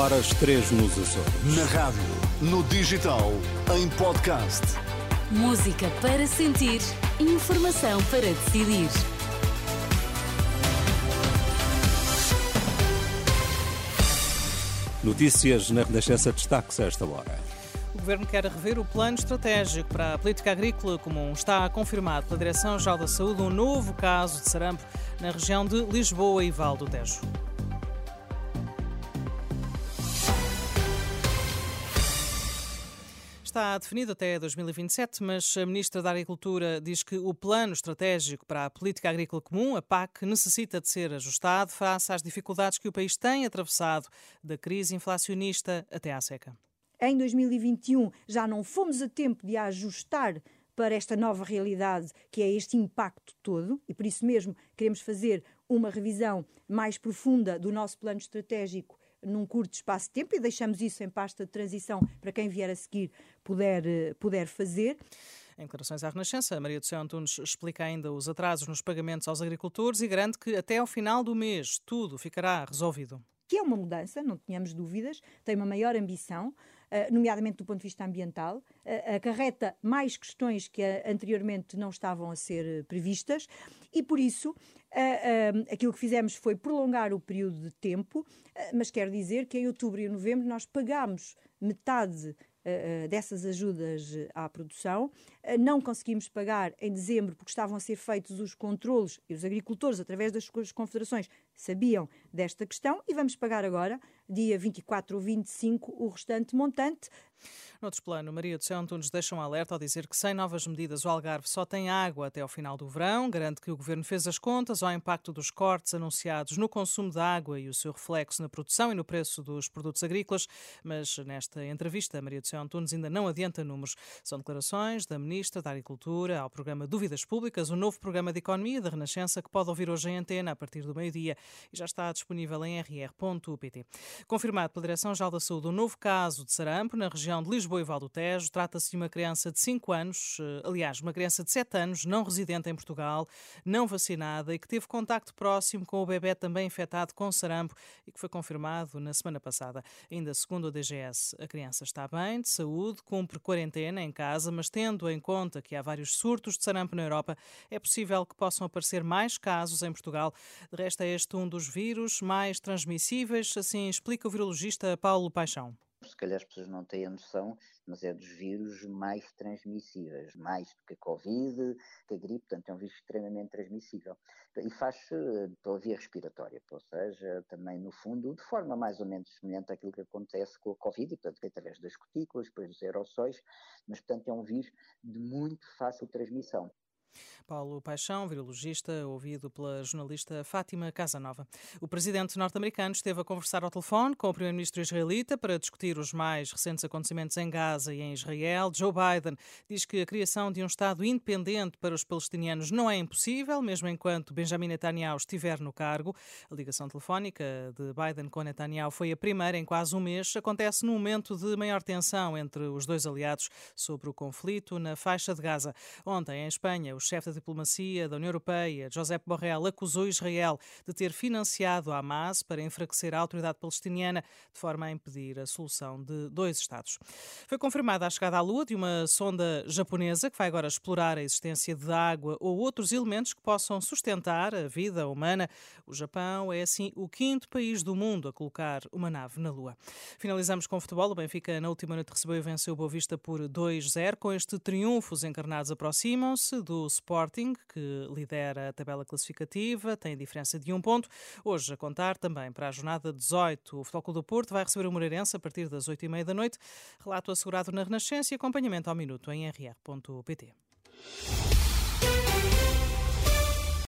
horas 3 nos Açores. Na rádio, no digital, em podcast. Música para sentir, informação para decidir. Notícias na Renascença destaques a esta hora. O Governo quer rever o plano estratégico para a política agrícola comum. Está confirmado pela Direção-Geral da Saúde um novo caso de sarampo na região de Lisboa e Val do Tejo. Está definido até 2027, mas a Ministra da Agricultura diz que o plano estratégico para a política agrícola comum, a PAC, necessita de ser ajustado face às dificuldades que o país tem atravessado, da crise inflacionista até à seca. Em 2021 já não fomos a tempo de ajustar para esta nova realidade que é este impacto todo, e por isso mesmo queremos fazer uma revisão mais profunda do nosso plano estratégico num curto espaço de tempo e deixamos isso em pasta de transição para quem vier a seguir puder, eh, puder fazer. Em declarações à Renascença, Maria do Céu Antunes explica ainda os atrasos nos pagamentos aos agricultores e garante que até ao final do mês tudo ficará resolvido. Que é uma mudança, não tínhamos dúvidas, tem uma maior ambição, eh, nomeadamente do ponto de vista ambiental, eh, acarreta mais questões que anteriormente não estavam a ser previstas e, por isso, aquilo que fizemos foi prolongar o período de tempo, mas quero dizer que em outubro e novembro nós pagámos metade dessas ajudas à produção. Não conseguimos pagar em dezembro porque estavam a ser feitos os controlos e os agricultores, através das suas confederações, sabiam desta questão e vamos pagar agora, dia 24 ou 25, o restante montante. Noutro plano, Maria do Céu Antunes deixa um alerta ao dizer que sem novas medidas o Algarve só tem água até ao final do verão. Garante que o Governo fez as contas ao impacto dos cortes anunciados no consumo de água e o seu reflexo na produção e no preço dos produtos agrícolas, mas nesta entrevista Maria do Céu Antunes ainda não adianta números. São declarações da Ministra da Agricultura ao programa Dúvidas Públicas, o novo programa de economia da Renascença que pode ouvir hoje em antena a partir do meio-dia e já está disponível em rr.pt. Confirmado pela Direção-Geral da Saúde um novo caso de sarampo na região de Lisboa Lisboa e Tejo. Trata-se de uma criança de 5 anos, eh, aliás, uma criança de 7 anos, não residente em Portugal, não vacinada e que teve contacto próximo com o bebê também infectado com sarampo e que foi confirmado na semana passada. Ainda segundo a DGS, a criança está bem, de saúde, cumpre quarentena em casa, mas tendo em conta que há vários surtos de sarampo na Europa, é possível que possam aparecer mais casos em Portugal. De resto, é este um dos vírus mais transmissíveis, assim explica o virologista Paulo Paixão calhar as pessoas não têm a noção, mas é dos vírus mais transmissíveis, mais do que a Covid, que a gripe, portanto é um vírus extremamente transmissível. E faz-se pela via respiratória, ou seja, também no fundo, de forma mais ou menos semelhante àquilo que acontece com a Covid, portanto, através das cutículas, depois dos aerossóis, mas portanto é um vírus de muito fácil transmissão. Paulo Paixão, virologista, ouvido pela jornalista Fátima Casanova. O presidente norte-americano esteve a conversar ao telefone com o primeiro-ministro israelita para discutir os mais recentes acontecimentos em Gaza e em Israel. Joe Biden diz que a criação de um Estado independente para os palestinianos não é impossível, mesmo enquanto Benjamin Netanyahu estiver no cargo. A ligação telefónica de Biden com Netanyahu foi a primeira em quase um mês. Acontece num momento de maior tensão entre os dois aliados sobre o conflito na faixa de Gaza. Ontem, em Espanha, o chefe da diplomacia da União Europeia, Josep Borrell, acusou Israel de ter financiado a Hamas para enfraquecer a autoridade palestiniana, de forma a impedir a solução de dois Estados. Foi confirmada a chegada à Lua de uma sonda japonesa que vai agora explorar a existência de água ou outros elementos que possam sustentar a vida humana. O Japão é, assim, o quinto país do mundo a colocar uma nave na Lua. Finalizamos com o futebol. O Benfica, na última noite, recebeu e venceu o Boa Vista por 2-0. Com este triunfo, os encarnados aproximam-se do Sporting, que lidera a tabela classificativa, tem diferença de um ponto. Hoje, a contar também para a jornada 18, o Futebol do Porto vai receber o Moreirense a partir das 8h30 da noite. Relato assegurado na Renascença e acompanhamento ao minuto em rr.pt.